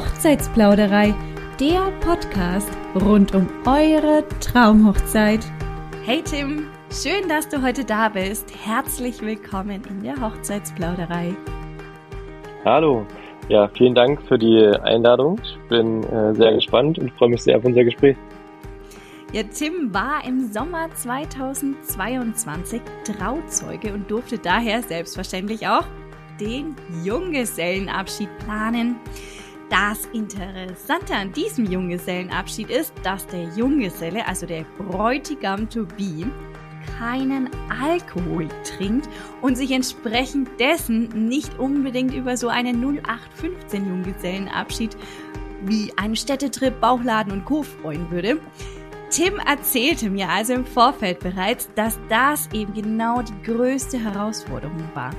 Hochzeitsplauderei, der Podcast rund um eure Traumhochzeit. Hey Tim, schön, dass du heute da bist. Herzlich willkommen in der Hochzeitsplauderei. Hallo, ja, vielen Dank für die Einladung. Ich bin äh, sehr gespannt und freue mich sehr auf unser Gespräch. Ja, Tim war im Sommer 2022 Trauzeuge und durfte daher selbstverständlich auch den Junggesellenabschied planen. Das Interessante an diesem Junggesellenabschied ist, dass der Junggeselle, also der Bräutigam to be, keinen Alkohol trinkt und sich entsprechend dessen nicht unbedingt über so einen 0815 Junggesellenabschied wie einen Städtetrip, Bauchladen und Co. freuen würde. Tim erzählte mir also im Vorfeld bereits, dass das eben genau die größte Herausforderung war.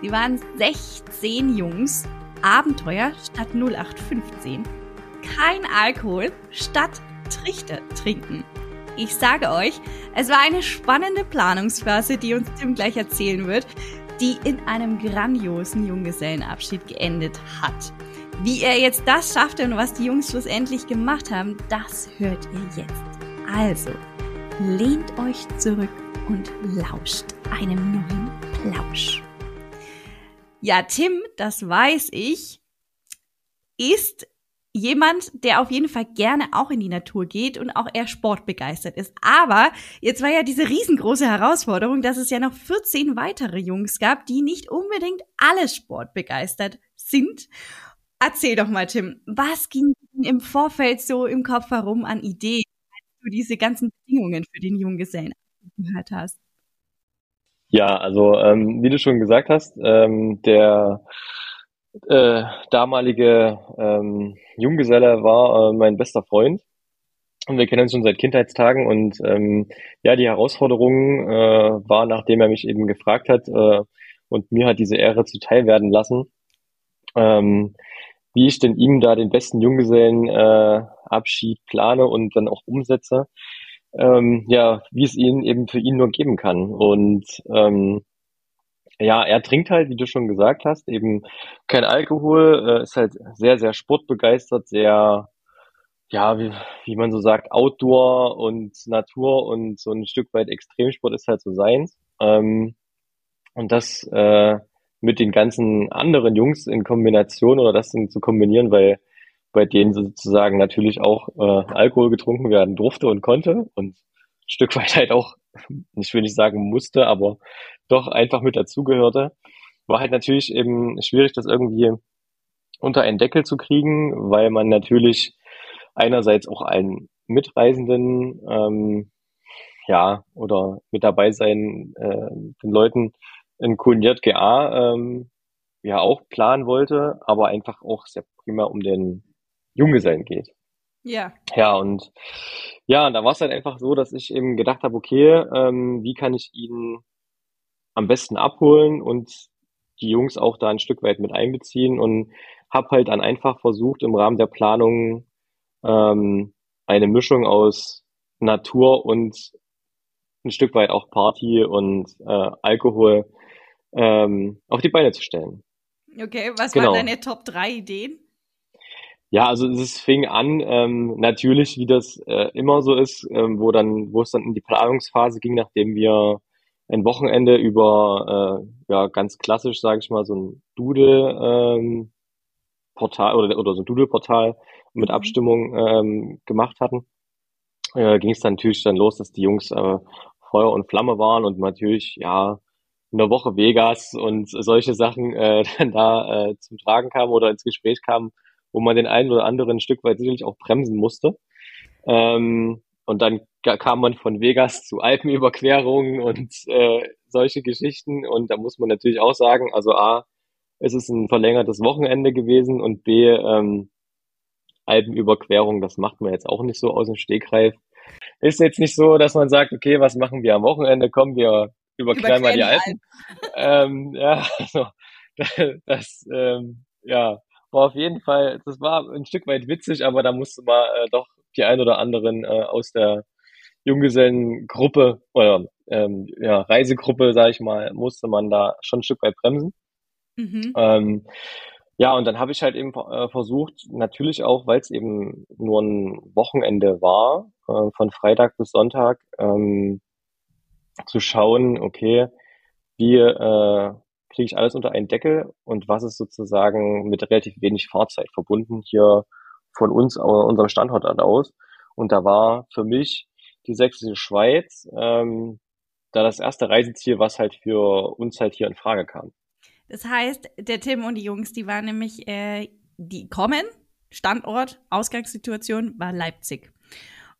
Sie waren 16 Jungs Abenteuer statt 0815. Kein Alkohol statt Trichter trinken. Ich sage euch, es war eine spannende Planungsphase, die uns Tim gleich erzählen wird, die in einem grandiosen Junggesellenabschied geendet hat. Wie er jetzt das schaffte und was die Jungs schlussendlich gemacht haben, das hört ihr jetzt. Also, lehnt euch zurück und lauscht einem neuen Plausch. Ja, Tim, das weiß ich, ist jemand, der auf jeden Fall gerne auch in die Natur geht und auch eher sportbegeistert ist. Aber jetzt war ja diese riesengroße Herausforderung, dass es ja noch 14 weitere Jungs gab, die nicht unbedingt alle sportbegeistert sind. Erzähl doch mal, Tim, was ging im Vorfeld so im Kopf herum an Ideen, als du diese ganzen Bedingungen für den Junggesellen gehört hast? Ja, also ähm, wie du schon gesagt hast, ähm, der äh, damalige ähm, Junggeselle war äh, mein bester Freund. Und wir kennen uns schon seit Kindheitstagen und ähm, ja, die Herausforderung äh, war, nachdem er mich eben gefragt hat äh, und mir hat diese Ehre zuteil werden lassen, ähm, wie ich denn ihm da den besten Junggesellenabschied äh, Abschied plane und dann auch umsetze ähm, ja, wie es ihn eben für ihn nur geben kann. Und ähm, ja, er trinkt halt, wie du schon gesagt hast, eben kein Alkohol, äh, ist halt sehr, sehr sportbegeistert, sehr, ja, wie, wie man so sagt, Outdoor und Natur und so ein Stück weit Extremsport ist halt so seins. Ähm, und das äh, mit den ganzen anderen Jungs in Kombination oder das zu kombinieren, weil bei denen sozusagen natürlich auch äh, Alkohol getrunken werden durfte und konnte und ein Stück weit halt auch, ich will nicht sagen musste, aber doch einfach mit dazugehörte, war halt natürlich eben schwierig, das irgendwie unter einen Deckel zu kriegen, weil man natürlich einerseits auch allen Mitreisenden ähm, ja oder mit dabei sein äh, den Leuten in Kuniert GA ähm, ja auch planen wollte, aber einfach auch sehr prima um den Junggesellen geht. Ja. Ja, und ja, und da war es halt einfach so, dass ich eben gedacht habe, okay, ähm, wie kann ich ihn am besten abholen und die Jungs auch da ein Stück weit mit einbeziehen und habe halt dann einfach versucht, im Rahmen der Planung ähm, eine Mischung aus Natur und ein Stück weit auch Party und äh, Alkohol ähm, auf die Beine zu stellen. Okay, was genau. waren deine Top 3 Ideen? Ja, also es fing an, ähm, natürlich, wie das äh, immer so ist, ähm, wo dann, wo es dann in die Planungsphase ging, nachdem wir ein Wochenende über äh, ja ganz klassisch, sage ich mal, so ein Doodle ähm, Portal oder, oder so ein Doodle-Portal mit mhm. Abstimmung ähm, gemacht hatten, äh, ging es dann natürlich dann los, dass die Jungs äh, Feuer und Flamme waren und natürlich ja in der Woche Vegas und solche Sachen äh, dann da äh, zum Tragen kamen oder ins Gespräch kamen wo man den einen oder anderen ein Stück weit sicherlich auch bremsen musste. Ähm, und dann kam man von Vegas zu Alpenüberquerungen und äh, solche Geschichten. Und da muss man natürlich auch sagen, also A, es ist ein verlängertes Wochenende gewesen und B, ähm, Alpenüberquerung, das macht man jetzt auch nicht so aus dem Stegreif. Ist jetzt nicht so, dass man sagt, okay, was machen wir am Wochenende? Kommen wir überqueren mal die Alpen. Alpen. ähm, ja, also, das, ähm, ja, war auf jeden Fall, das war ein Stück weit witzig, aber da musste man äh, doch die ein oder anderen äh, aus der Junggesellengruppe oder ähm, ja, Reisegruppe, sage ich mal, musste man da schon ein Stück weit bremsen. Mhm. Ähm, Ja, und dann habe ich halt eben äh, versucht, natürlich auch, weil es eben nur ein Wochenende war, äh, von Freitag bis Sonntag, ähm, zu schauen, okay, wie äh, kriege ich alles unter einen Deckel und was ist sozusagen mit relativ wenig Fahrzeit verbunden hier von uns, unserem Standort aus. Und da war für mich die sächsische Schweiz ähm, da das erste Reiseziel, was halt für uns halt hier in Frage kam. Das heißt, der Tim und die Jungs, die waren nämlich, äh, die kommen, Standort, Ausgangssituation war Leipzig.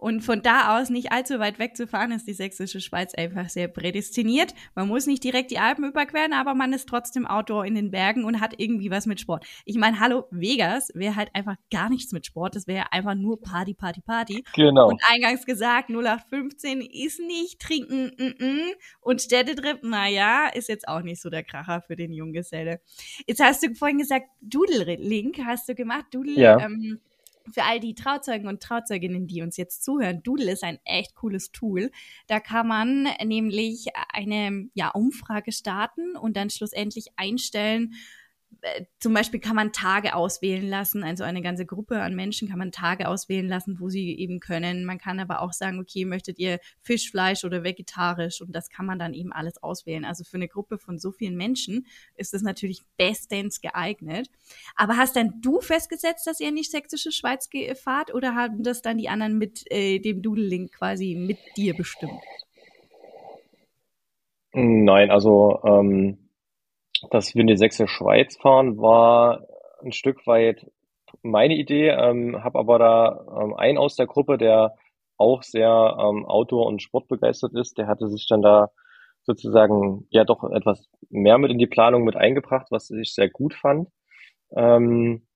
Und von da aus nicht allzu weit weg zu fahren, ist die sächsische Schweiz einfach sehr prädestiniert. Man muss nicht direkt die Alpen überqueren, aber man ist trotzdem Outdoor in den Bergen und hat irgendwie was mit Sport. Ich meine, hallo, Vegas wäre halt einfach gar nichts mit Sport. Das wäre einfach nur Party, Party, Party. Genau. Und eingangs gesagt, 0815 ist nicht trinken mm -mm. und Städtetrip, naja, ist jetzt auch nicht so der Kracher für den Junggeselle. Jetzt hast du vorhin gesagt, Doodle-Link hast du gemacht. Doodle, ja. ähm, für all die Trauzeugen und Trauzeuginnen, die uns jetzt zuhören, Doodle ist ein echt cooles Tool. Da kann man nämlich eine ja, Umfrage starten und dann schlussendlich einstellen, zum Beispiel kann man Tage auswählen lassen, also eine ganze Gruppe an Menschen kann man Tage auswählen lassen, wo sie eben können. Man kann aber auch sagen, okay, möchtet ihr Fisch, Fleisch oder vegetarisch und das kann man dann eben alles auswählen. Also für eine Gruppe von so vielen Menschen ist das natürlich bestens geeignet. Aber hast dann du festgesetzt, dass ihr die sächsische Schweiz fahrt oder haben das dann die anderen mit äh, dem Doodle-Link quasi mit dir bestimmt? Nein, also ähm, dass wir in die Sächsische Schweiz fahren, war ein Stück weit meine Idee, ähm, habe aber da ähm, einen aus der Gruppe, der auch sehr ähm, Outdoor- und Sportbegeistert ist, der hatte sich dann da sozusagen ja doch etwas mehr mit in die Planung mit eingebracht, was ich sehr gut fand. Ähm,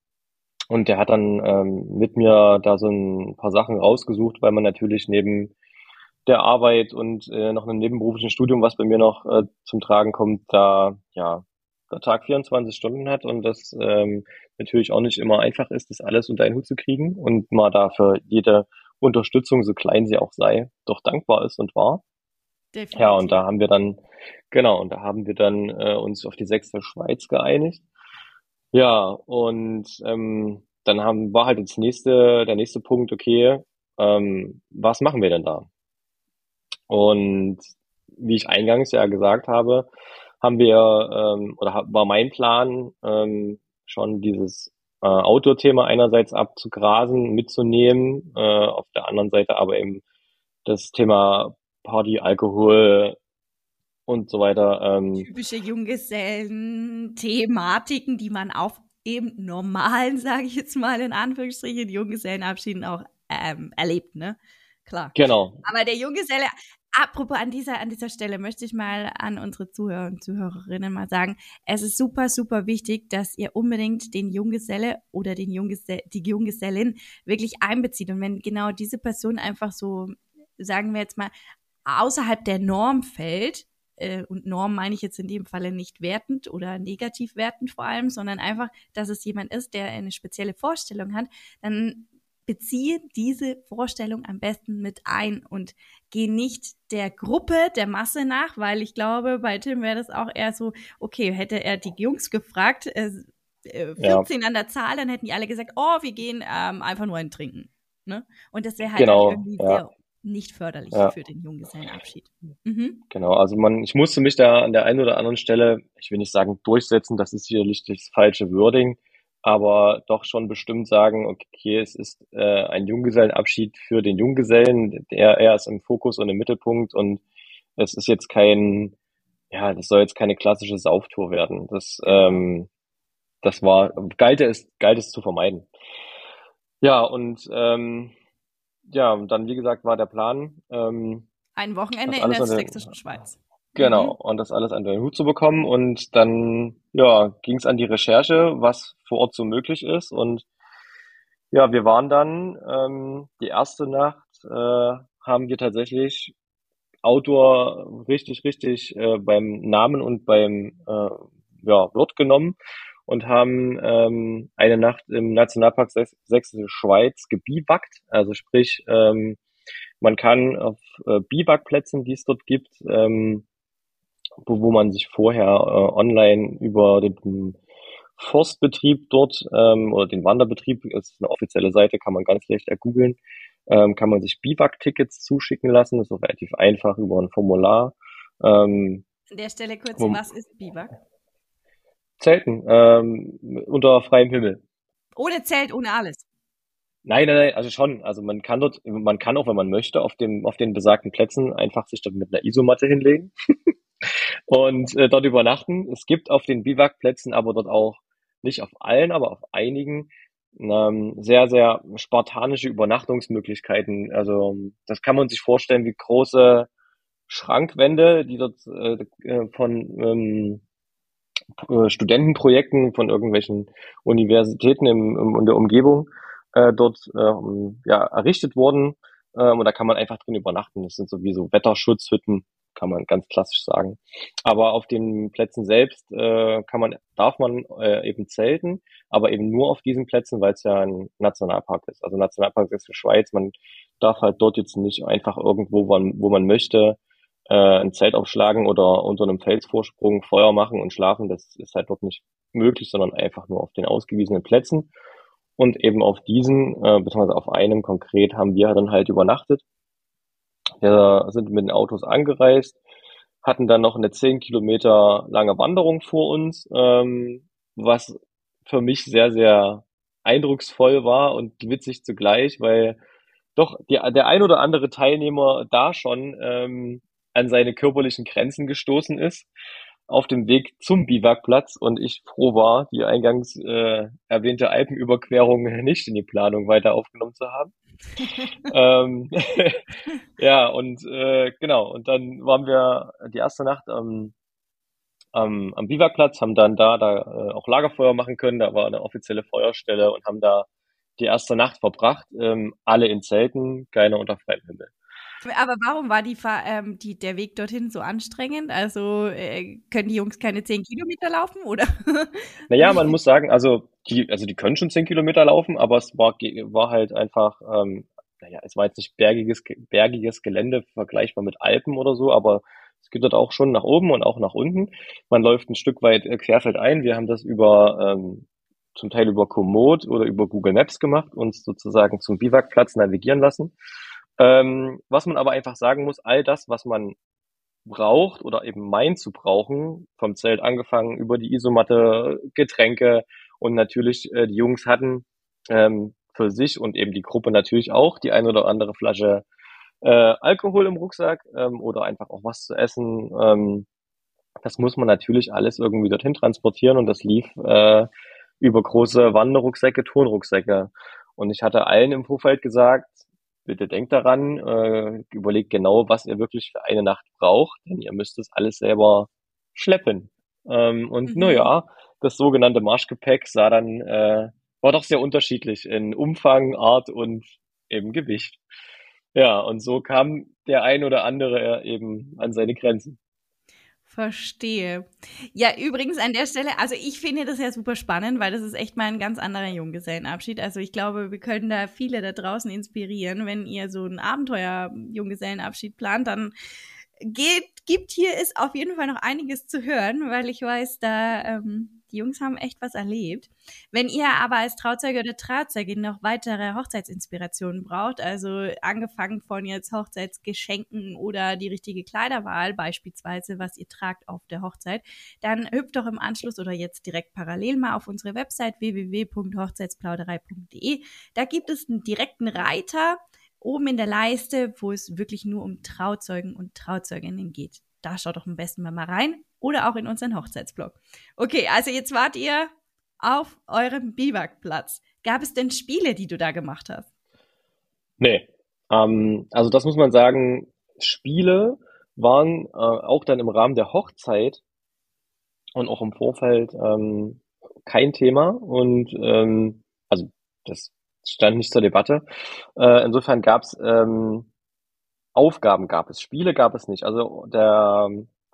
und der hat dann ähm, mit mir da so ein paar Sachen rausgesucht, weil man natürlich neben der Arbeit und äh, noch einem nebenberuflichen Studium, was bei mir noch äh, zum Tragen kommt, da ja der Tag 24 Stunden hat und das ähm, natürlich auch nicht immer einfach ist, das alles unter einen Hut zu kriegen und man dafür jede Unterstützung, so klein sie auch sei, doch dankbar ist und war. Definitiv. Ja, und da haben wir dann, genau, und da haben wir dann äh, uns auf die sechste Schweiz geeinigt. Ja, und ähm, dann haben, war halt das nächste, der nächste Punkt, okay, ähm, was machen wir denn da? Und wie ich eingangs ja gesagt habe, haben wir, ähm, oder war mein Plan, ähm, schon dieses äh, Outdoor-Thema einerseits abzugrasen, mitzunehmen, äh, auf der anderen Seite aber eben das Thema Party, Alkohol und so weiter. Ähm, Typische Junggesellen-Thematiken, die man auf eben normalen, sage ich jetzt mal in Anführungsstrichen, Junggesellenabschieden auch ähm, erlebt, ne? Klar. Genau. Aber der Junggeselle Apropos an dieser, an dieser Stelle möchte ich mal an unsere Zuhörer und Zuhörerinnen mal sagen, es ist super, super wichtig, dass ihr unbedingt den Junggeselle oder den Junggesell, die Junggesellin wirklich einbezieht. Und wenn genau diese Person einfach so, sagen wir jetzt mal, außerhalb der Norm fällt, äh, und Norm meine ich jetzt in dem Falle nicht wertend oder negativ wertend vor allem, sondern einfach, dass es jemand ist, der eine spezielle Vorstellung hat, dann beziehe diese Vorstellung am besten mit ein und geh nicht der Gruppe, der Masse nach, weil ich glaube, bei Tim wäre das auch eher so, okay, hätte er die Jungs gefragt, äh, 14 ja. an der Zahl, dann hätten die alle gesagt, oh, wir gehen ähm, einfach nur ein Trinken. Ne? Und das wäre halt genau, irgendwie ja. sehr nicht förderlich ja. für den Junggesellenabschied. Mhm. Genau, also man, ich musste mich da an der einen oder anderen Stelle, ich will nicht sagen durchsetzen, das ist sicherlich das falsche Wording, aber doch schon bestimmt sagen, okay, es ist äh, ein Junggesellenabschied für den Junggesellen, der er ist im Fokus und im Mittelpunkt und es ist jetzt kein, ja, das soll jetzt keine klassische Sauftour werden. Das, ähm, das war, galt es, galt es zu vermeiden. Ja, und ähm, ja, und dann, wie gesagt, war der Plan. Ähm, ein Wochenende in der sächsischen Schweiz. Genau, mhm. und das alles an den Hut zu bekommen. Und dann ja, ging es an die Recherche, was vor Ort so möglich ist. Und ja, wir waren dann ähm, die erste Nacht, äh, haben wir tatsächlich Outdoor richtig, richtig äh, beim Namen und beim äh, ja, Wort genommen und haben ähm, eine Nacht im Nationalpark Sächsische Schweiz gebiwackt. Also sprich, ähm, man kann auf äh, Biwakplätzen, die es dort gibt, ähm, wo man sich vorher äh, online über den Forstbetrieb dort ähm, oder den Wanderbetrieb, das ist eine offizielle Seite, kann man ganz leicht ergoogeln, ähm, kann man sich Biwak-Tickets zuschicken lassen. Das ist auch relativ einfach über ein Formular. Ähm, An der Stelle kurz, was ist Biwak? Zelten ähm, unter freiem Himmel. Ohne Zelt, ohne alles. Nein, nein, nein, also schon. Also man kann dort, man kann auch, wenn man möchte, auf dem, auf den besagten Plätzen einfach sich dort mit einer Isomatte hinlegen und äh, dort übernachten. Es gibt auf den Biwakplätzen aber dort auch nicht auf allen, aber auf einigen ähm, sehr, sehr spartanische Übernachtungsmöglichkeiten. Also das kann man sich vorstellen wie große Schrankwände, die dort äh, äh von ähm, äh, Studentenprojekten von irgendwelchen Universitäten im, im, in der Umgebung äh, dort ähm, ja, errichtet wurden. Ähm, und da kann man einfach drin übernachten. Das sind sowieso Wetterschutzhütten, kann man ganz klassisch sagen. Aber auf den Plätzen selbst äh, kann man, darf man äh, eben zelten, aber eben nur auf diesen Plätzen, weil es ja ein Nationalpark ist. Also Nationalpark ist für Schweiz. Man darf halt dort jetzt nicht einfach irgendwo, wo man, möchte, äh, ein Zelt aufschlagen oder unter einem Felsvorsprung Feuer machen und schlafen. Das ist halt dort nicht möglich, sondern einfach nur auf den ausgewiesenen Plätzen. Und eben auf diesen, äh, beziehungsweise auf einem konkret, haben wir dann halt übernachtet. Wir sind mit den Autos angereist, hatten dann noch eine zehn Kilometer lange Wanderung vor uns, ähm, was für mich sehr, sehr eindrucksvoll war und witzig zugleich, weil doch die, der ein oder andere Teilnehmer da schon ähm, an seine körperlichen Grenzen gestoßen ist auf dem Weg zum Biwakplatz und ich froh war, die eingangs äh, erwähnte Alpenüberquerung nicht in die Planung weiter aufgenommen zu haben. ähm, ja, und äh, genau, und dann waren wir die erste Nacht am, am, am Biwakplatz, haben dann da, da äh, auch Lagerfeuer machen können, da war eine offizielle Feuerstelle und haben da die erste Nacht verbracht, ähm, alle in Zelten, keiner unter freiem Himmel. Aber warum war die, ähm, die, der Weg dorthin so anstrengend? Also äh, können die Jungs keine zehn Kilometer laufen, oder? Naja, man muss sagen, also die, also die können schon zehn Kilometer laufen, aber es war, war halt einfach, ähm, naja, es war jetzt nicht bergiges, bergiges Gelände vergleichbar mit Alpen oder so, aber es geht dort auch schon nach oben und auch nach unten. Man läuft ein Stück weit äh, querfeldein. Wir haben das über ähm, zum Teil über Komoot oder über Google Maps gemacht, uns sozusagen zum Biwakplatz navigieren lassen. Ähm, was man aber einfach sagen muss, all das, was man braucht oder eben meint zu brauchen, vom Zelt angefangen über die Isomatte, Getränke und natürlich äh, die Jungs hatten ähm, für sich und eben die Gruppe natürlich auch die ein oder andere Flasche äh, Alkohol im Rucksack ähm, oder einfach auch was zu essen. Ähm, das muss man natürlich alles irgendwie dorthin transportieren und das lief äh, über große Wanderrucksäcke, Turnrucksäcke. Und ich hatte allen im Vorfeld gesagt, bitte denkt daran, äh, überlegt genau, was ihr wirklich für eine Nacht braucht, denn ihr müsst es alles selber schleppen. Ähm, und mhm. naja, das sogenannte Marschgepäck sah dann, äh, war doch sehr unterschiedlich in Umfang, Art und eben Gewicht. Ja, und so kam der ein oder andere eben an seine Grenzen. Verstehe. Ja, übrigens an der Stelle, also ich finde das ja super spannend, weil das ist echt mal ein ganz anderer Junggesellenabschied. Also ich glaube, wir können da viele da draußen inspirieren. Wenn ihr so einen Abenteuer-Junggesellenabschied plant, dann geht, gibt hier ist auf jeden Fall noch einiges zu hören, weil ich weiß, da ähm, die Jungs haben echt was erlebt. Wenn ihr aber als Trauzeuge oder Trauzeugin noch weitere Hochzeitsinspirationen braucht, also angefangen von jetzt Hochzeitsgeschenken oder die richtige Kleiderwahl, beispielsweise, was ihr tragt auf der Hochzeit, dann hüpft doch im Anschluss oder jetzt direkt parallel mal auf unsere Website www.hochzeitsplauderei.de. Da gibt es einen direkten Reiter oben in der Leiste, wo es wirklich nur um Trauzeugen und Trauzeuginnen geht. Da schaut doch am besten mal rein oder auch in unseren Hochzeitsblog. Okay, also jetzt wart ihr auf eurem Biwakplatz. Gab es denn Spiele, die du da gemacht hast? Nee. Ähm, also das muss man sagen, Spiele waren äh, auch dann im Rahmen der Hochzeit und auch im Vorfeld ähm, kein Thema und ähm, also das stand nicht zur Debatte. Äh, insofern gab es ähm, Aufgaben gab es, Spiele gab es nicht. Also der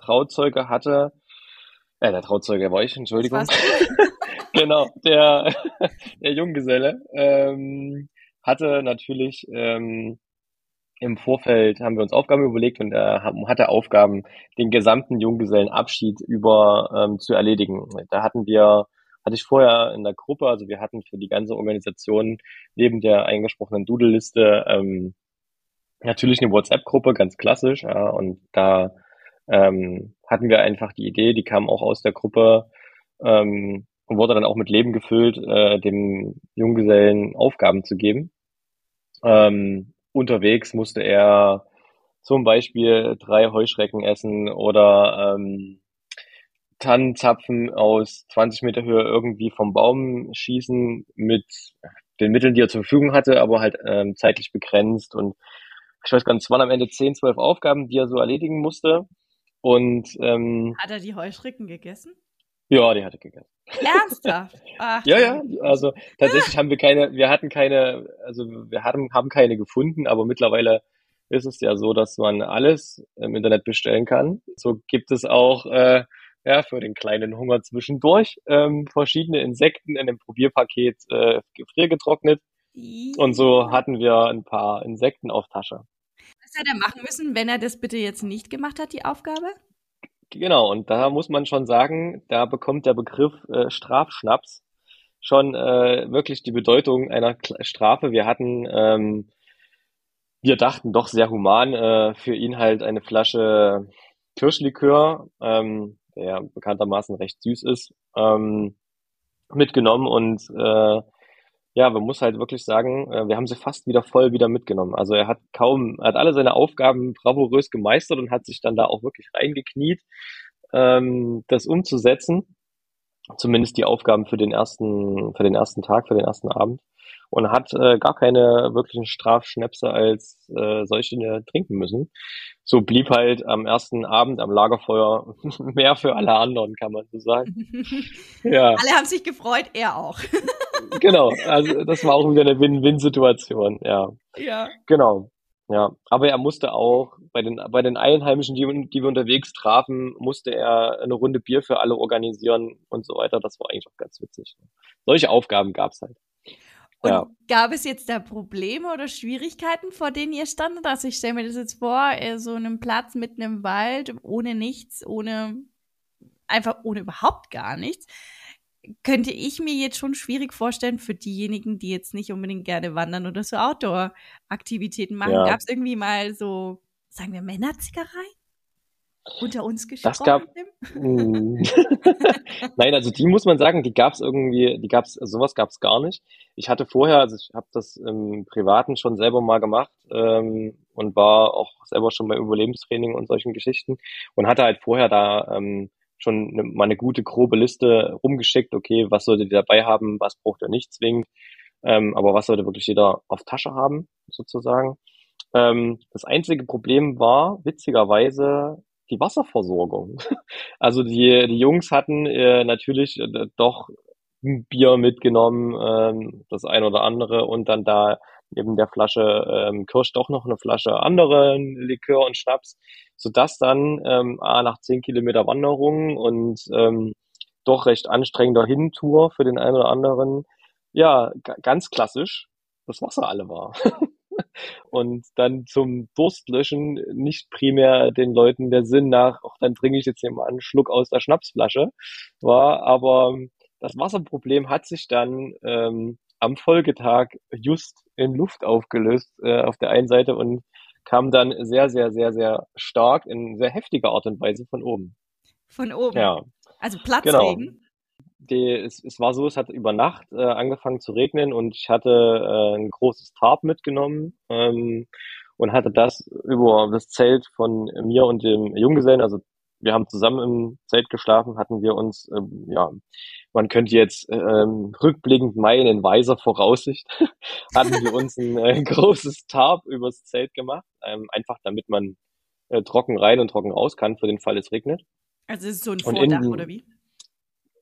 Trauzeuge hatte, äh, der Trauzeuge war ich, Entschuldigung. genau, der, der Junggeselle ähm, hatte natürlich ähm, im Vorfeld haben wir uns Aufgaben überlegt und er hatte Aufgaben, den gesamten Junggesellenabschied über ähm, zu erledigen. Da hatten wir hatte ich vorher in der Gruppe, also wir hatten für die ganze Organisation neben der eingesprochenen Doodle-Liste ähm, natürlich eine WhatsApp-Gruppe, ganz klassisch, ja, und da ähm, hatten wir einfach die Idee, die kam auch aus der Gruppe ähm, und wurde dann auch mit Leben gefüllt, äh, dem Junggesellen Aufgaben zu geben. Ähm, unterwegs musste er zum Beispiel drei Heuschrecken essen oder ähm, Tannenzapfen aus 20 Meter Höhe irgendwie vom Baum schießen mit den Mitteln, die er zur Verfügung hatte, aber halt ähm, zeitlich begrenzt und ich weiß gar nicht, es waren am Ende 10, 12 Aufgaben, die er so erledigen musste. Und ähm, hat er die Heuschrecken gegessen? Ja, die hat er gegessen. Ernsthaft? Ach, ja, ja. Also tatsächlich haben wir keine, wir hatten keine, also wir hatten, haben keine gefunden, aber mittlerweile ist es ja so, dass man alles im Internet bestellen kann. So gibt es auch äh, ja, für den kleinen Hunger zwischendurch ähm, verschiedene Insekten in dem Probierpaket äh, gefriergetrocknet. Und so hatten wir ein paar Insekten auf Tasche. Was hätte er machen müssen, wenn er das bitte jetzt nicht gemacht hat, die Aufgabe? Genau, und da muss man schon sagen, da bekommt der Begriff äh, Strafschnaps schon äh, wirklich die Bedeutung einer Strafe. Wir hatten, ähm, wir dachten doch sehr human, äh, für ihn halt eine Flasche Kirschlikör, ähm, der bekanntermaßen recht süß ist, ähm, mitgenommen und äh, ja, man muss halt wirklich sagen, äh, wir haben sie fast wieder voll wieder mitgenommen. Also er hat kaum, er hat alle seine Aufgaben bravourös gemeistert und hat sich dann da auch wirklich reingekniet, ähm, das umzusetzen. Zumindest die Aufgaben für den ersten, für den ersten Tag, für den ersten Abend und hat äh, gar keine wirklichen Strafschnäpse als äh, solche trinken müssen. So blieb halt am ersten Abend am Lagerfeuer mehr für alle anderen, kann man so sagen. ja. Alle haben sich gefreut, er auch. genau, also das war auch wieder eine Win-Win-Situation, ja. Ja. Genau. Ja, aber er musste auch bei den bei den Einheimischen, die, die wir unterwegs trafen, musste er eine Runde Bier für alle organisieren und so weiter. Das war eigentlich auch ganz witzig. Solche Aufgaben gab's halt. Und ja. gab es jetzt da Probleme oder Schwierigkeiten, vor denen ihr standet? Also ich stelle mir das jetzt vor, so einem Platz mitten im Wald, ohne nichts, ohne, einfach ohne überhaupt gar nichts. Könnte ich mir jetzt schon schwierig vorstellen für diejenigen, die jetzt nicht unbedingt gerne wandern oder so Outdoor-Aktivitäten machen. Ja. Gab es irgendwie mal so, sagen wir, Männerzickerei? unter uns gesprochen? Das gab. Nein, also die muss man sagen, die gab es irgendwie, die gab es, also sowas gab es gar nicht. Ich hatte vorher, also ich habe das im Privaten schon selber mal gemacht ähm, und war auch selber schon bei Überlebenstraining und solchen Geschichten und hatte halt vorher da ähm, schon eine, mal eine gute grobe Liste rumgeschickt, okay, was solltet ihr dabei haben, was braucht ihr nicht zwingend, ähm, aber was sollte wirklich jeder auf Tasche haben, sozusagen. Ähm, das einzige Problem war, witzigerweise, die Wasserversorgung. Also die, die Jungs hatten äh, natürlich äh, doch ein Bier mitgenommen, ähm, das ein oder andere und dann da neben der Flasche ähm, Kirsch doch noch eine Flasche anderen Likör und Schnaps, sodass dann ähm, nach zehn Kilometer Wanderung und ähm, doch recht anstrengender Hintour für den einen oder anderen, ja, ganz klassisch das Wasser alle war. und dann zum Durstlöschen nicht primär den Leuten der Sinn nach, ach, dann trinke ich jetzt hier mal einen Schluck aus der Schnapsflasche war, aber das Wasserproblem hat sich dann ähm, am Folgetag just in Luft aufgelöst äh, auf der einen Seite und kam dann sehr, sehr, sehr, sehr stark in sehr heftiger Art und Weise von oben. Von oben? Ja. Also Platzregen? Genau die, es, es war so, es hat über Nacht äh, angefangen zu regnen und ich hatte äh, ein großes Tarp mitgenommen ähm, und hatte das über das Zelt von mir und dem Junggesellen, also wir haben zusammen im Zelt geschlafen, hatten wir uns, ähm, ja, man könnte jetzt ähm, rückblickend meinen, in weiser Voraussicht, hatten wir uns ein äh, großes Tarp übers Zelt gemacht, ähm, einfach damit man äh, trocken rein und trocken raus kann, für den Fall es regnet. Also es ist so ein Vordach, in, oder wie?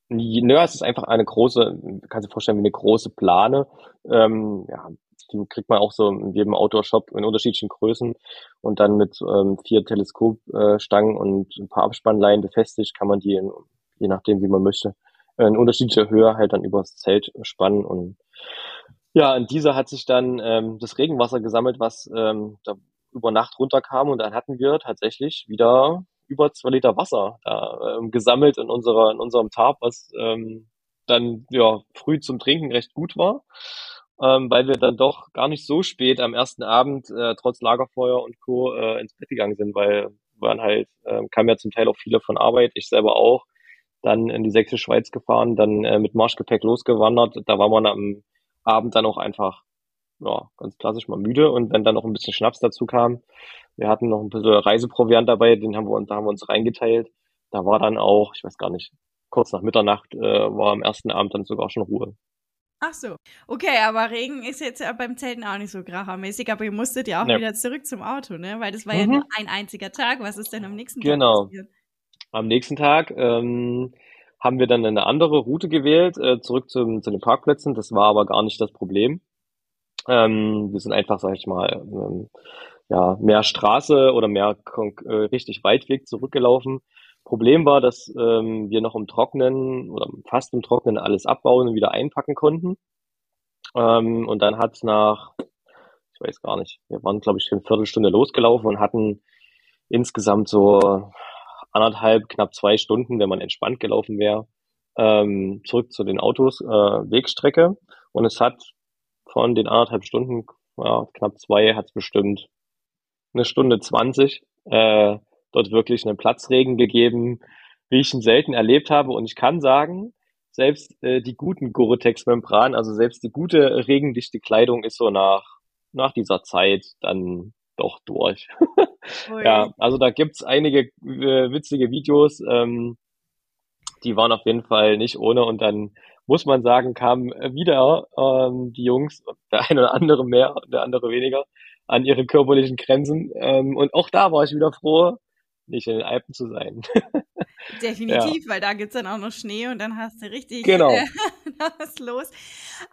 Nö, es ist einfach eine große, kannst du dir vorstellen, wie eine große Plane. Ähm, ja, die kriegt man auch so in jedem Outdoor-Shop in unterschiedlichen Größen und dann mit ähm, vier Teleskopstangen und ein paar Abspannleinen befestigt kann man die, in, je nachdem wie man möchte, in unterschiedlicher Höhe halt dann übers Zelt spannen und ja, in dieser hat sich dann ähm, das Regenwasser gesammelt, was ähm, da über Nacht runterkam und dann hatten wir tatsächlich wieder über zwei Liter Wasser da, ähm, gesammelt in unserer in unserem Tarp, was ähm, dann ja früh zum Trinken recht gut war, ähm, weil wir dann doch gar nicht so spät am ersten Abend äh, trotz Lagerfeuer und Co. Äh, ins Bett gegangen sind, weil waren halt, äh, kamen ja zum Teil auch viele von Arbeit, ich selber auch, dann in die Sächsische Schweiz gefahren, dann äh, mit Marschgepäck losgewandert. Da war man am Abend dann auch einfach ja, ganz klassisch mal müde und wenn dann noch ein bisschen Schnaps dazu kam, wir hatten noch ein bisschen Reiseproviant dabei, den haben wir, da haben wir uns reingeteilt. Da war dann auch, ich weiß gar nicht, kurz nach Mitternacht äh, war am ersten Abend dann sogar schon Ruhe. Ach so. Okay, aber Regen ist jetzt ja beim Zelten auch nicht so krachermäßig, aber ihr musstet ja auch ja. wieder zurück zum Auto, ne? Weil das war mhm. ja nur ein einziger Tag. Was ist denn am nächsten Tag genau. Am nächsten Tag ähm, haben wir dann eine andere Route gewählt, äh, zurück zum, zu den Parkplätzen. Das war aber gar nicht das Problem. Ähm, wir sind einfach, sag ich mal, ähm, ja, mehr Straße oder mehr äh, richtig Waldweg zurückgelaufen. Problem war, dass ähm, wir noch im Trocknen oder fast im Trocknen alles abbauen und wieder einpacken konnten. Ähm, und dann hat es nach, ich weiß gar nicht, wir waren, glaube ich, eine Viertelstunde losgelaufen und hatten insgesamt so anderthalb, knapp zwei Stunden, wenn man entspannt gelaufen wäre, ähm, zurück zu den Autos, äh, Wegstrecke. Und es hat von den anderthalb Stunden, ja, knapp zwei, hat es bestimmt eine Stunde zwanzig äh, dort wirklich einen Platzregen gegeben, wie ich ihn selten erlebt habe. Und ich kann sagen, selbst äh, die guten Gore-Tex-Membranen, also selbst die gute regendichte Kleidung ist so nach, nach dieser Zeit dann doch durch. ja, also da gibt's einige äh, witzige Videos, ähm, die waren auf jeden Fall nicht ohne und dann muss man sagen, kamen wieder ähm, die Jungs, der eine oder andere mehr, der andere weniger, an ihre körperlichen Grenzen. Ähm, und auch da war ich wieder froh, nicht in den Alpen zu sein. Definitiv, ja. weil da gibt es dann auch noch Schnee und dann hast du richtig genau. äh, was los.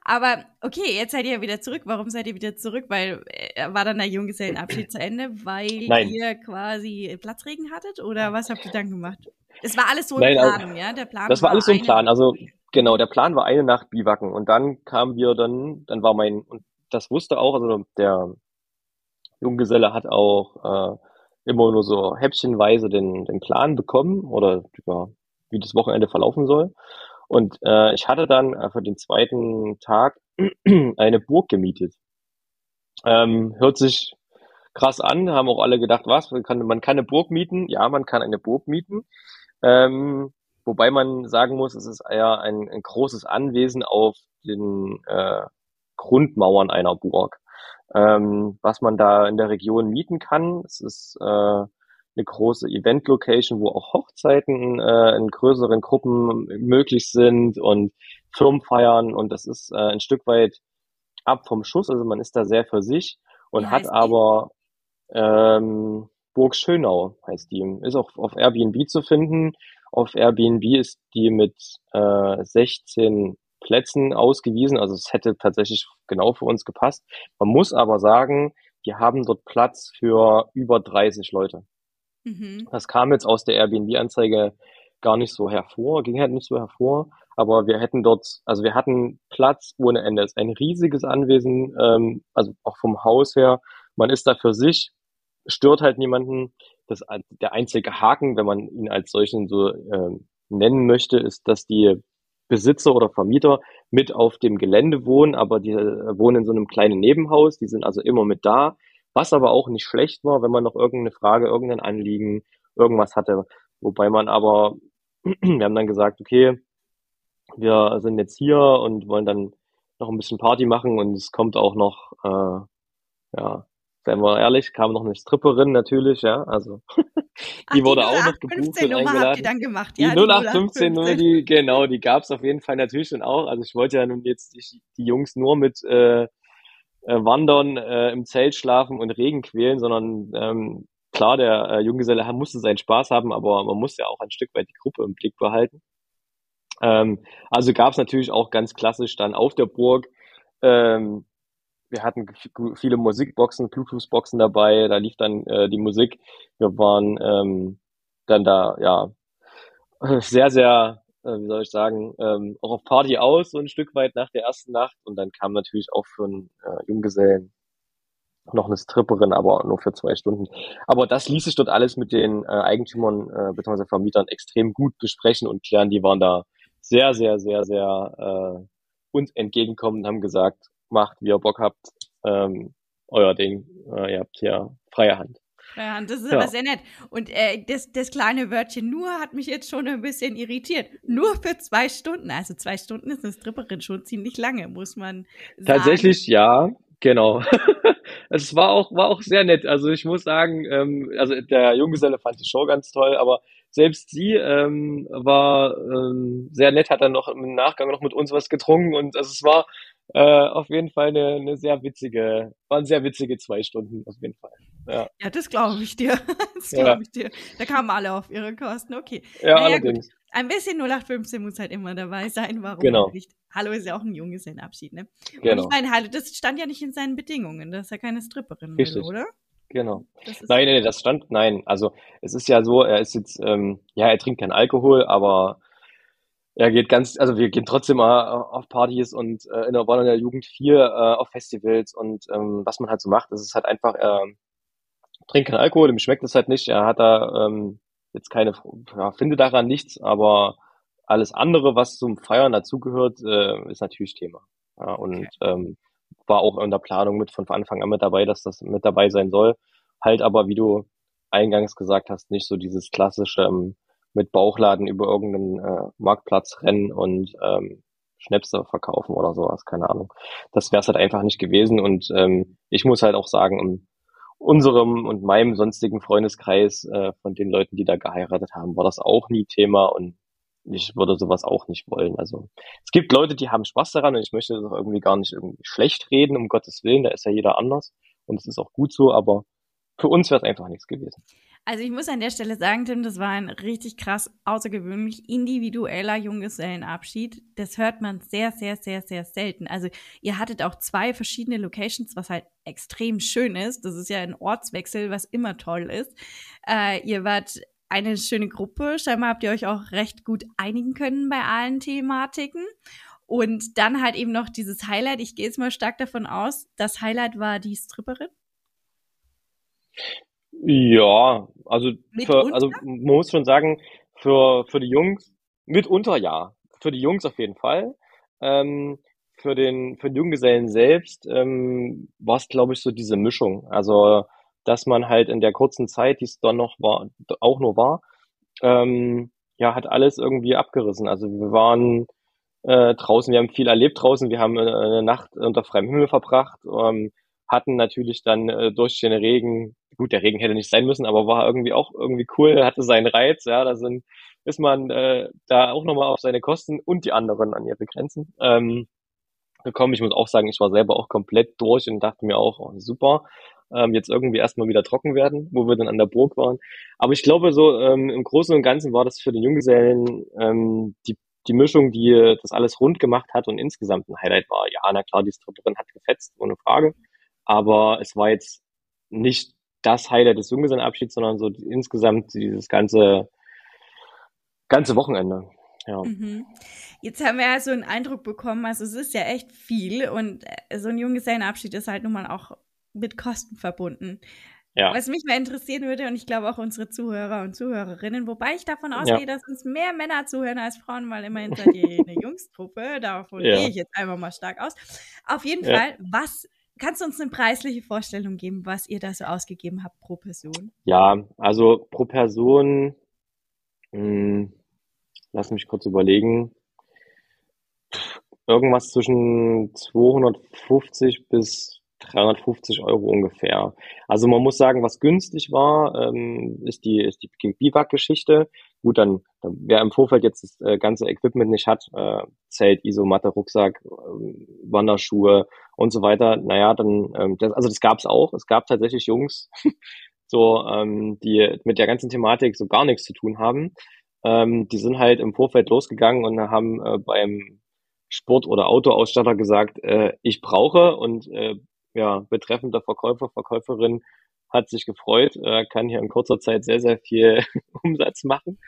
Aber okay, jetzt seid ihr ja wieder zurück. Warum seid ihr wieder zurück? Weil äh, war dann der Junggesellenabschied zu Ende, weil Nein. ihr quasi Platzregen hattet oder was habt ihr dann gemacht? Es war alles so Nein, in Planung, also, ja? Der Plan das war, war alles so im Plan. Also genau, der Plan war eine Nacht Biwaken und dann kamen wir dann, dann war mein, und das wusste auch, also der Junggeselle hat auch äh, immer nur so häppchenweise den, den Plan bekommen oder über, wie das Wochenende verlaufen soll. Und äh, ich hatte dann äh, für den zweiten Tag eine Burg gemietet. Ähm, hört sich krass an, haben auch alle gedacht, was, man kann, man kann eine Burg mieten? Ja, man kann eine Burg mieten. Ähm, wobei man sagen muss, es ist eher ein, ein großes Anwesen auf den äh, Grundmauern einer Burg ähm, was man da in der Region mieten kann. Es ist äh, eine große Event-Location, wo auch Hochzeiten äh, in größeren Gruppen möglich sind und Firmenfeiern und das ist äh, ein Stück weit ab vom Schuss, also man ist da sehr für sich und hat aber ähm, Burg Schönau heißt die, ist auch auf Airbnb zu finden. Auf Airbnb ist die mit äh, 16 Plätzen ausgewiesen. Also es hätte tatsächlich genau für uns gepasst. Man muss aber sagen, die haben dort Platz für über 30 Leute. Mhm. Das kam jetzt aus der Airbnb-Anzeige gar nicht so hervor, ging halt nicht so hervor. Aber wir hätten dort, also wir hatten Platz ohne Ende. Es ist ein riesiges Anwesen, ähm, also auch vom Haus her. Man ist da für sich, stört halt niemanden. Das, der einzige Haken, wenn man ihn als solchen so äh, nennen möchte, ist, dass die Besitzer oder Vermieter mit auf dem Gelände wohnen, aber die äh, wohnen in so einem kleinen Nebenhaus, die sind also immer mit da, was aber auch nicht schlecht war, wenn man noch irgendeine Frage, irgendein Anliegen, irgendwas hatte. Wobei man aber, wir haben dann gesagt, okay, wir sind jetzt hier und wollen dann noch ein bisschen Party machen und es kommt auch noch, äh, ja, seien wir ehrlich, kam noch eine Stripperin natürlich, ja, also die Ach, wurde die auch noch gebucht und eingeladen. Habt ihr dann gemacht, ja, die 0815 Nummer, die, genau, die gab's auf jeden Fall natürlich schon auch. Also ich wollte ja nun jetzt die, die Jungs nur mit äh, äh, Wandern äh, im Zelt schlafen und Regen quälen, sondern ähm, klar, der äh, Junggeselle musste seinen Spaß haben, aber man muss ja auch ein Stück weit die Gruppe im Blick behalten. Ähm, also gab's natürlich auch ganz klassisch dann auf der Burg ähm, wir hatten viele Musikboxen, Bluetooth-Boxen dabei, da lief dann äh, die Musik. Wir waren ähm, dann da, ja, sehr, sehr, äh, wie soll ich sagen, ähm, auch auf Party aus, so ein Stück weit nach der ersten Nacht. Und dann kam natürlich auch für einen äh, Junggesellen noch eine Stripperin, aber nur für zwei Stunden. Aber das ließ sich dort alles mit den äh, Eigentümern äh, bzw. Vermietern extrem gut besprechen und klären. Die waren da sehr, sehr, sehr, sehr äh, uns entgegenkommen und haben gesagt, macht, wie ihr Bock habt, ähm, euer Ding. Äh, ihr habt hier freie Hand. Ja, das ist ja. aber sehr nett. Und äh, das, das kleine Wörtchen nur hat mich jetzt schon ein bisschen irritiert. Nur für zwei Stunden. Also zwei Stunden ist eine Stripperin schon ziemlich lange, muss man sagen. Tatsächlich ja, genau. es war auch, war auch sehr nett. Also ich muss sagen, ähm, also der Junggeselle fand die Show ganz toll, aber selbst sie ähm, war ähm, sehr nett, hat dann noch im Nachgang noch mit uns was getrunken und also es war äh, auf jeden Fall eine, eine sehr witzige, waren sehr witzige zwei Stunden auf jeden Fall. Ja, ja das glaube ich dir. Das glaube ja. ich dir. Da kamen alle auf ihre Kosten, okay. Ja, naja, allerdings. Gut. Ein bisschen 0815 muss halt immer dabei sein, warum genau. nicht? Hallo ist ja auch ein Junggesellenabschied, ne? Genau. Und ich meine, Hallo, das stand ja nicht in seinen Bedingungen, dass er keine Stripperin will, oder? Genau. Nein, nein, das stand, nein. Also es ist ja so, er ist jetzt, ähm, ja, er trinkt keinen Alkohol, aber er geht ganz, also wir gehen trotzdem mal auf Partys und äh, in der der Jugend 4 äh, auf Festivals und ähm, was man halt so macht, ist es halt einfach, er trinkt keinen Alkohol, ihm schmeckt es halt nicht, er hat da ähm, jetzt keine, ja, finde daran nichts, aber alles andere, was zum Feiern dazugehört, äh, ist natürlich Thema. Ja, und okay. ähm, war auch in der Planung mit von Anfang an mit dabei, dass das mit dabei sein soll. Halt aber, wie du eingangs gesagt hast, nicht so dieses klassische ähm, mit Bauchladen über irgendeinen äh, Marktplatz rennen und ähm, Schnäpse verkaufen oder sowas, keine Ahnung. Das wäre es halt einfach nicht gewesen. Und ähm, ich muss halt auch sagen, in unserem und meinem sonstigen Freundeskreis äh, von den Leuten, die da geheiratet haben, war das auch nie Thema und ich würde sowas auch nicht wollen. Also es gibt Leute, die haben Spaß daran und ich möchte das auch irgendwie gar nicht irgendwie schlecht reden, um Gottes Willen, da ist ja jeder anders und es ist auch gut so, aber für uns wäre es einfach nichts gewesen. Also ich muss an der Stelle sagen, Tim, das war ein richtig krass, außergewöhnlich individueller Junggesellenabschied. Das hört man sehr, sehr, sehr, sehr selten. Also ihr hattet auch zwei verschiedene Locations, was halt extrem schön ist. Das ist ja ein Ortswechsel, was immer toll ist. Äh, ihr wart eine schöne Gruppe. Scheinbar habt ihr euch auch recht gut einigen können bei allen Thematiken. Und dann halt eben noch dieses Highlight. Ich gehe jetzt mal stark davon aus, das Highlight war die Stripperin. Ja, also, für, also man muss schon sagen, für, für die Jungs, mitunter ja. Für die Jungs auf jeden Fall. Ähm, für den, für den Junggesellen selbst ähm, war es, glaube ich, so diese Mischung. Also dass man halt in der kurzen Zeit, die es dann noch war, auch nur war, ähm, ja, hat alles irgendwie abgerissen. Also wir waren äh, draußen, wir haben viel erlebt draußen, wir haben äh, eine Nacht unter freiem Himmel verbracht, ähm, hatten natürlich dann äh, durch den Regen, gut, der Regen hätte nicht sein müssen, aber war irgendwie auch irgendwie cool, hatte seinen Reiz, ja, da sind, ist man äh, da auch nochmal auf seine Kosten und die anderen an ihre Grenzen ähm, gekommen. Ich muss auch sagen, ich war selber auch komplett durch und dachte mir auch, oh, super, ähm, jetzt irgendwie erstmal wieder trocken werden, wo wir dann an der Burg waren. Aber ich glaube, so ähm, im Großen und Ganzen war das für den Junggesellen ähm, die, die Mischung, die das alles rund gemacht hat und insgesamt ein Highlight war. Ja, na klar, die Stripperin hat gefetzt, ohne Frage. Aber es war jetzt nicht das Highlight des Junggesellenabschieds, sondern so insgesamt dieses ganze, ganze Wochenende. Ja. Mhm. Jetzt haben wir ja so einen Eindruck bekommen, also es ist ja echt viel und äh, so ein Junggesellenabschied ist halt nun mal auch mit Kosten verbunden. Ja. Was mich mal interessieren würde, und ich glaube auch unsere Zuhörer und Zuhörerinnen, wobei ich davon ausgehe, ja. dass uns mehr Männer zuhören als Frauen, weil immerhin seid ihr eine Jungstruppe, davon gehe ich jetzt einfach mal stark aus. Auf jeden Fall, was kannst du uns eine preisliche Vorstellung geben, was ihr da so ausgegeben habt pro Person? Ja, also pro Person, mh, hm, lass mich kurz überlegen, irgendwas zwischen 250 bis 350 Euro ungefähr. Also man muss sagen, was günstig war, ähm, ist die, ist die Biwak-Geschichte. Gut, dann, dann, wer im Vorfeld jetzt das äh, ganze Equipment nicht hat, äh, Zelt, Isomatte, Rucksack, äh, Wanderschuhe und so weiter, naja, dann, ähm, das, also das gab's auch. Es gab tatsächlich Jungs, so, ähm, die mit der ganzen Thematik so gar nichts zu tun haben. Ähm, die sind halt im Vorfeld losgegangen und haben äh, beim Sport- oder Autoausstatter gesagt, äh, ich brauche und äh, ja, betreffender Verkäufer, Verkäuferin hat sich gefreut, äh, kann hier in kurzer Zeit sehr, sehr viel Umsatz machen.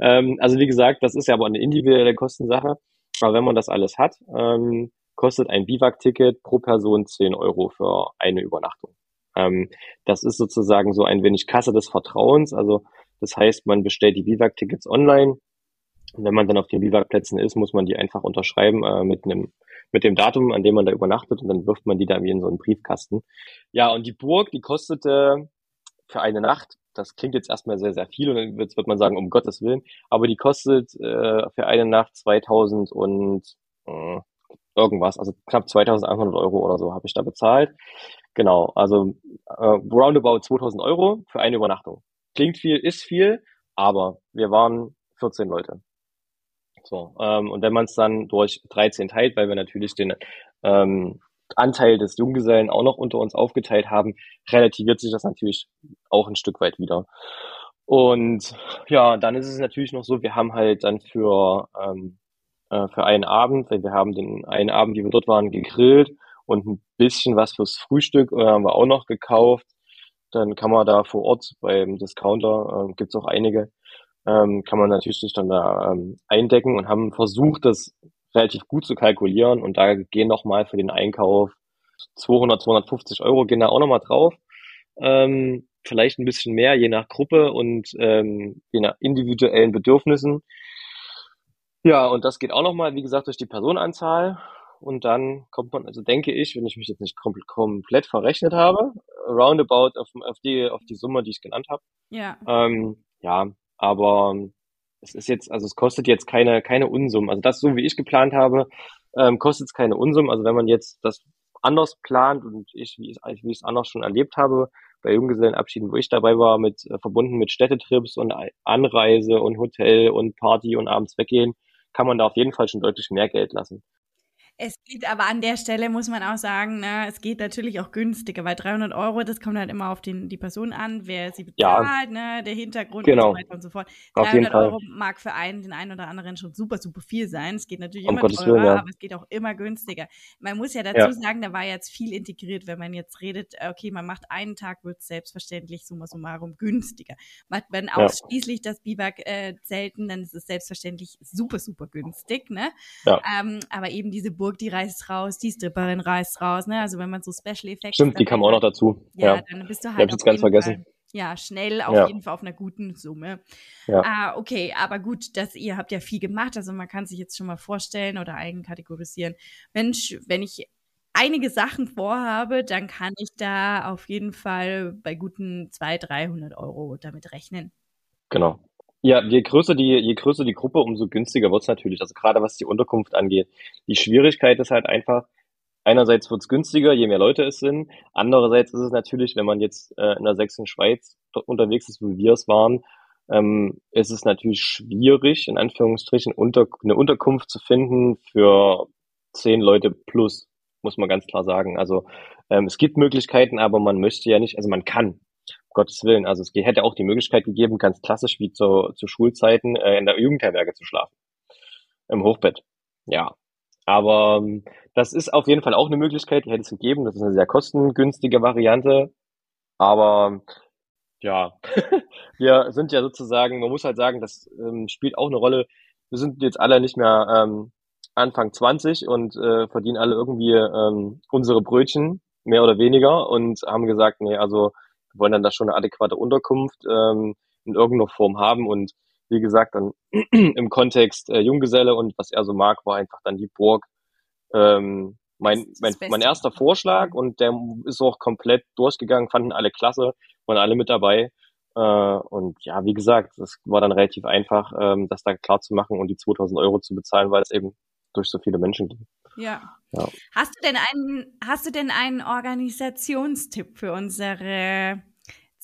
Ähm, also wie gesagt, das ist ja aber eine individuelle Kostensache. Aber wenn man das alles hat, ähm, kostet ein Biwak-Ticket pro Person 10 Euro für eine Übernachtung. Ähm, das ist sozusagen so ein wenig Kasse des Vertrauens. Also das heißt, man bestellt die Biwak-Tickets online, Und wenn man dann auf den Biwakplätzen ist, muss man die einfach unterschreiben äh, mit einem mit dem Datum, an dem man da übernachtet und dann wirft man die da wie in so einen Briefkasten. Ja, und die Burg, die kostete für eine Nacht, das klingt jetzt erstmal sehr, sehr viel und dann wird, wird man sagen, um Gottes Willen, aber die kostet äh, für eine Nacht 2000 und äh, irgendwas, also knapp 2100 Euro oder so habe ich da bezahlt. Genau, also äh, roundabout 2000 Euro für eine Übernachtung. Klingt viel, ist viel, aber wir waren 14 Leute. So, ähm, und wenn man es dann durch 13 teilt, weil wir natürlich den ähm, Anteil des Junggesellen auch noch unter uns aufgeteilt haben, relativiert sich das natürlich auch ein Stück weit wieder. Und ja, dann ist es natürlich noch so, wir haben halt dann für, ähm, äh, für einen Abend, weil wir haben den einen Abend, wie wir dort waren, gegrillt und ein bisschen was fürs Frühstück äh, haben wir auch noch gekauft. Dann kann man da vor Ort beim Discounter, äh, gibt es auch einige, ähm, kann man natürlich sich dann da ähm, eindecken und haben versucht, das relativ gut zu kalkulieren und da gehen nochmal für den Einkauf 200, 250 Euro gehen da auch nochmal drauf. Ähm, vielleicht ein bisschen mehr, je nach Gruppe und ähm, je nach individuellen Bedürfnissen. Ja, und das geht auch nochmal, wie gesagt, durch die Personenanzahl. Und dann kommt man, also denke ich, wenn ich mich jetzt nicht komplett, komplett verrechnet habe, roundabout auf, auf, die, auf die Summe, die ich genannt habe. Ja. Ähm, ja, aber es ist jetzt, also es kostet jetzt keine, keine Unsummen. Also das, so wie ich geplant habe, ähm, kostet es keine Unsummen. Also wenn man jetzt das anders plant und ich, wie ich es wie ich es anders schon erlebt habe, bei Junggesellenabschieden, wo ich dabei war, mit äh, verbunden mit Städtetrips und Anreise und Hotel und Party und abends weggehen, kann man da auf jeden Fall schon deutlich mehr Geld lassen. Es geht aber an der Stelle, muss man auch sagen, ne, es geht natürlich auch günstiger, weil 300 Euro, das kommt halt immer auf den, die Person an, wer sie bezahlt, ja, ne, der Hintergrund genau. und so weiter und so fort. 300 Euro mag für einen, den einen oder anderen schon super, super viel sein. Es geht natürlich um immer Gottes teurer, Willen, ja. aber es geht auch immer günstiger. Man muss ja dazu ja. sagen, da war jetzt viel integriert, wenn man jetzt redet, äh, okay, man macht einen Tag, wird es selbstverständlich summa summarum günstiger. Macht man ausschließlich das Biwak-Zelten, äh, dann ist es selbstverständlich super, super günstig, ne? Ähm, aber eben diese Burg, die reißt raus, die Stripperin reißt raus, ne? Also wenn man so Special Effekte. Stimmt, die kam auch noch dazu. Ja, ja. dann bist du halt. Ich hab's jetzt ganz vergessen. Fall, ja, schnell auf ja. jeden Fall auf einer guten Summe. Ja. Ah, okay, aber gut, dass ihr habt ja viel gemacht, also man kann sich jetzt schon mal vorstellen oder eigenkategorisieren. Mensch, wenn ich einige Sachen vorhabe, dann kann ich da auf jeden Fall bei guten 200, 300 Euro damit rechnen. Genau. Ja, je größer die, je größer die Gruppe, umso günstiger wird's natürlich. Also gerade was die Unterkunft angeht. Die Schwierigkeit ist halt einfach, einerseits wird's günstiger, je mehr Leute es sind. Andererseits ist es natürlich, wenn man jetzt äh, in der Sächsischen Schweiz unterwegs ist, wie wir es waren, ähm, ist es natürlich schwierig, in Anführungsstrichen, unter, eine Unterkunft zu finden für zehn Leute plus, muss man ganz klar sagen. Also ähm, es gibt Möglichkeiten, aber man möchte ja nicht, also man kann, Gottes Willen. Also es hätte auch die Möglichkeit gegeben, ganz klassisch wie zu, zu Schulzeiten äh, in der Jugendherberge zu schlafen. Im Hochbett. Ja. Aber ähm, das ist auf jeden Fall auch eine Möglichkeit, die hätte es gegeben. Das ist eine sehr kostengünstige Variante. Aber ja, wir sind ja sozusagen, man muss halt sagen, das ähm, spielt auch eine Rolle. Wir sind jetzt alle nicht mehr ähm, Anfang 20 und äh, verdienen alle irgendwie ähm, unsere Brötchen, mehr oder weniger, und haben gesagt, nee, also wollen dann da schon eine adäquate Unterkunft ähm, in irgendeiner Form haben und wie gesagt, dann im Kontext äh, Junggeselle und was er so mag, war einfach dann die Burg. Ähm, mein, mein, mein erster Vorschlag und der ist auch komplett durchgegangen, fanden alle klasse, waren alle mit dabei. Äh, und ja, wie gesagt, das war dann relativ einfach, ähm, das da klar zu machen und die 2000 Euro zu bezahlen, weil es eben durch so viele Menschen ging. Ja. ja. Hast du denn einen, hast du denn einen Organisationstipp für unsere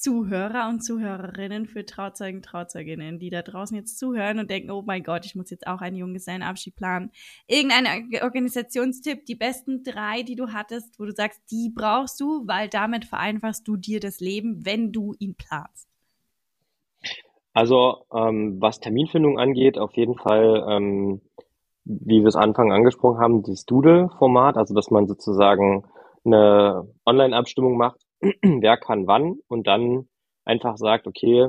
Zuhörer und Zuhörerinnen, für Trauzeugen, Trauzeuginnen, die da draußen jetzt zuhören und denken, oh mein Gott, ich muss jetzt auch einen Junggesellenabschied planen. Irgendein Organisationstipp, die besten drei, die du hattest, wo du sagst, die brauchst du, weil damit vereinfachst du dir das Leben, wenn du ihn planst. Also ähm, was Terminfindung angeht, auf jeden Fall ähm, wie wir es Anfang angesprochen haben, das Doodle-Format, also dass man sozusagen eine Online-Abstimmung macht, wer kann wann und dann einfach sagt, okay,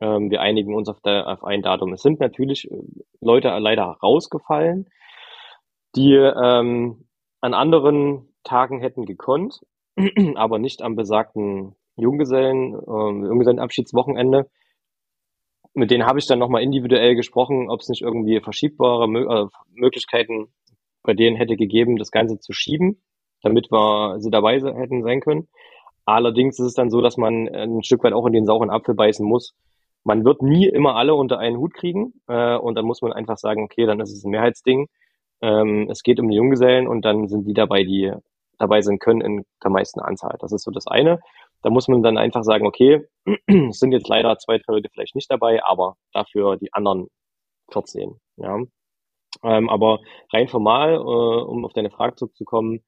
ähm, wir einigen uns auf, der, auf ein Datum. Es sind natürlich äh, Leute leider rausgefallen, die ähm, an anderen Tagen hätten gekonnt, aber nicht am besagten Junggesellen, ähm, Junggesellenabschiedswochenende. mit denen habe ich dann nochmal individuell gesprochen, ob es nicht irgendwie verschiebbare äh, Möglichkeiten bei denen hätte gegeben, das Ganze zu schieben, damit wir sie dabei hätten sein können. Allerdings ist es dann so, dass man ein Stück weit auch in den sauren Apfel beißen muss. Man wird nie immer alle unter einen Hut kriegen äh, und dann muss man einfach sagen, okay, dann ist es ein Mehrheitsding. Ähm, es geht um die Junggesellen und dann sind die dabei, die dabei sein können in der meisten Anzahl. Das ist so das eine. Da muss man dann einfach sagen, okay, es sind jetzt leider zwei, drei Leute vielleicht nicht dabei, aber dafür die anderen 14. Ja. Ähm, aber rein formal, äh, um auf deine Frage zurückzukommen,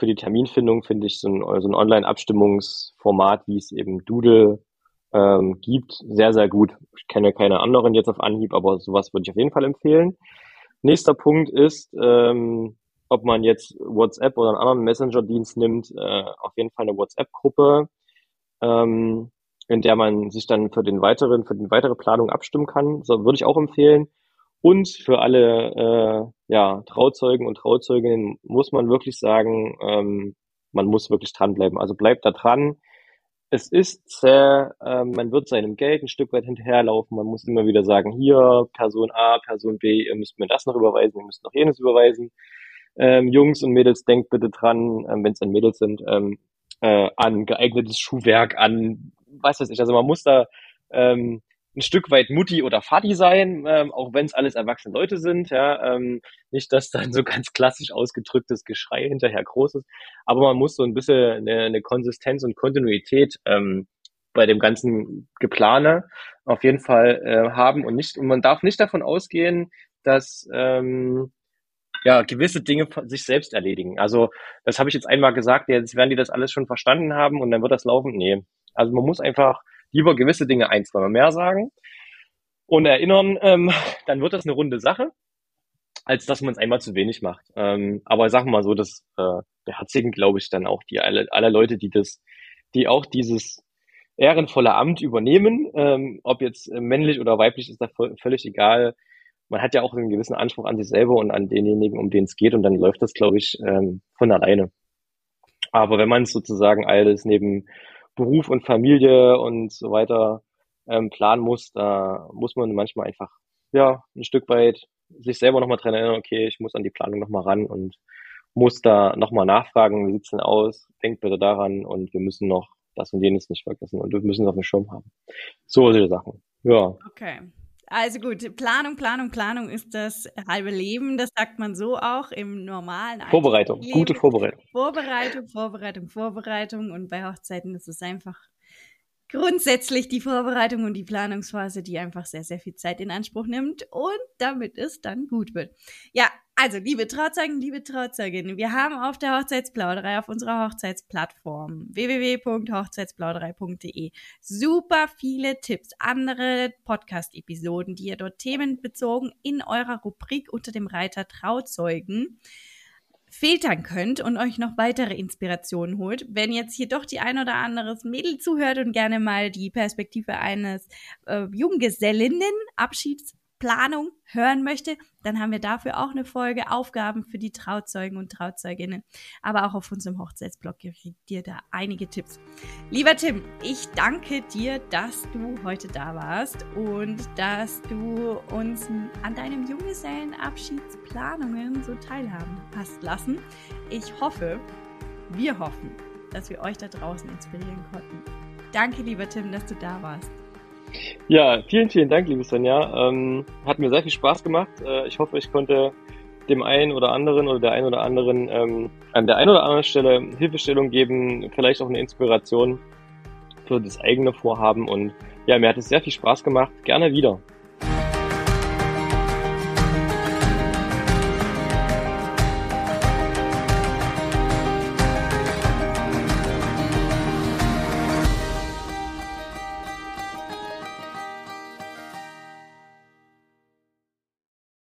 für die Terminfindung finde ich so ein, so ein Online-Abstimmungsformat, wie es eben Doodle ähm, gibt, sehr, sehr gut. Ich kenne keine anderen jetzt auf Anhieb, aber sowas würde ich auf jeden Fall empfehlen. Nächster Punkt ist, ähm, ob man jetzt WhatsApp oder einen anderen Messenger-Dienst nimmt, äh, auf jeden Fall eine WhatsApp-Gruppe, ähm, in der man sich dann für den weiteren, für die weitere Planung abstimmen kann. So würde ich auch empfehlen. Und für alle äh, ja, Trauzeugen und Trauzeuginnen muss man wirklich sagen, ähm, man muss wirklich dranbleiben. Also bleibt da dran. Es ist sehr, äh, man wird seinem Geld ein Stück weit hinterherlaufen. Man muss immer wieder sagen, hier, Person A, Person B, ihr müsst mir das noch überweisen, ihr müsst noch jenes überweisen. Ähm, Jungs und Mädels, denkt bitte dran, ähm, wenn es dann Mädels sind, ähm, äh, an geeignetes Schuhwerk, an was weiß ich. Also man muss da ähm, ein Stück weit Mutti oder Vati sein, ähm, auch wenn es alles erwachsene Leute sind. Ja, ähm, nicht, dass dann so ganz klassisch ausgedrücktes Geschrei hinterher groß ist, aber man muss so ein bisschen eine, eine Konsistenz und Kontinuität ähm, bei dem ganzen Geplane auf jeden Fall äh, haben und nicht und man darf nicht davon ausgehen, dass ähm, ja, gewisse Dinge sich selbst erledigen. Also das habe ich jetzt einmal gesagt, jetzt werden die das alles schon verstanden haben und dann wird das laufen. Nee. Also man muss einfach lieber gewisse Dinge ein, zweimal mehr sagen und erinnern, ähm, dann wird das eine runde Sache, als dass man es einmal zu wenig macht. Ähm, aber sagen wir mal so, das äh, beherzigen, glaube ich, dann auch die alle, alle Leute, die das, die auch dieses ehrenvolle Amt übernehmen, ähm, ob jetzt männlich oder weiblich, ist da völlig egal man hat ja auch einen gewissen Anspruch an sich selber und an denjenigen, um den es geht, und dann läuft das, glaube ich, ähm, von alleine. Aber wenn man sozusagen alles neben Beruf und Familie und so weiter ähm, planen muss, da muss man manchmal einfach ja ein Stück weit sich selber nochmal dran erinnern, okay, ich muss an die Planung nochmal ran und muss da nochmal nachfragen, wie sieht's denn aus, denkt bitte daran und wir müssen noch das und jenes nicht vergessen und wir müssen es auf dem Schirm haben. So solche Sachen. Ja. Okay. Also gut, Planung, Planung, Planung ist das halbe Leben. Das sagt man so auch im normalen Vorbereitung, Leben. gute Vorbereitung. Vorbereitung, Vorbereitung, Vorbereitung. Und bei Hochzeiten ist es einfach grundsätzlich die Vorbereitung und die Planungsphase, die einfach sehr, sehr viel Zeit in Anspruch nimmt und damit es dann gut wird. Ja, also, liebe Trauzeugen, liebe Trauzeuginnen, wir haben auf der Hochzeitsplauderei, auf unserer Hochzeitsplattform www.hochzeitsplauderei.de super viele Tipps, andere Podcast-Episoden, die ihr dort themenbezogen in eurer Rubrik unter dem Reiter Trauzeugen filtern könnt und euch noch weitere Inspirationen holt. Wenn jetzt hier doch die ein oder anderes Mädel zuhört und gerne mal die Perspektive eines äh, Junggesellinnen Abschieds Planung hören möchte, dann haben wir dafür auch eine Folge Aufgaben für die Trauzeugen und Trauzeuginnen. Aber auch auf unserem Hochzeitsblog kriegt ihr da einige Tipps. Lieber Tim, ich danke dir, dass du heute da warst und dass du uns an deinem Junggesellenabschiedsplanungen so teilhaben hast lassen. Ich hoffe, wir hoffen, dass wir euch da draußen inspirieren konnten. Danke, lieber Tim, dass du da warst. Ja, vielen, vielen Dank, liebe Sonja. Ähm, hat mir sehr viel Spaß gemacht. Äh, ich hoffe, ich konnte dem einen oder anderen oder der einen oder anderen ähm, an der einen oder anderen Stelle Hilfestellung geben, vielleicht auch eine Inspiration für das eigene Vorhaben. Und ja, mir hat es sehr viel Spaß gemacht. Gerne wieder.